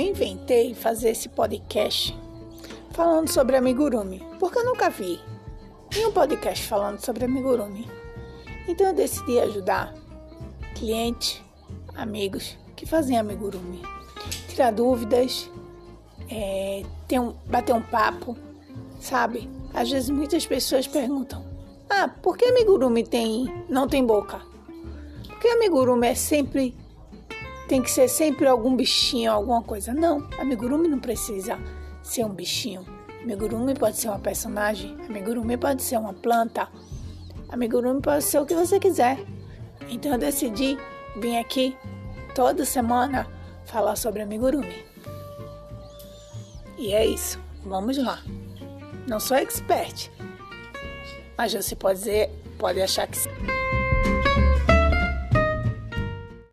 inventei fazer esse podcast falando sobre amigurumi, porque eu nunca vi nenhum podcast falando sobre amigurumi. Então eu decidi ajudar clientes, amigos que fazem amigurumi, tirar dúvidas, é, ter um, bater um papo, sabe? Às vezes muitas pessoas perguntam: Ah, por que amigurumi tem, não tem boca? Porque amigurumi é sempre tem que ser sempre algum bichinho, alguma coisa. Não, amigurumi não precisa ser um bichinho. Amigurumi pode ser uma personagem, amigurumi pode ser uma planta, amigurumi pode ser o que você quiser. Então eu decidi vir aqui toda semana falar sobre amigurumi. E é isso, vamos lá. Não sou expert, mas você pode dizer, pode achar que sim.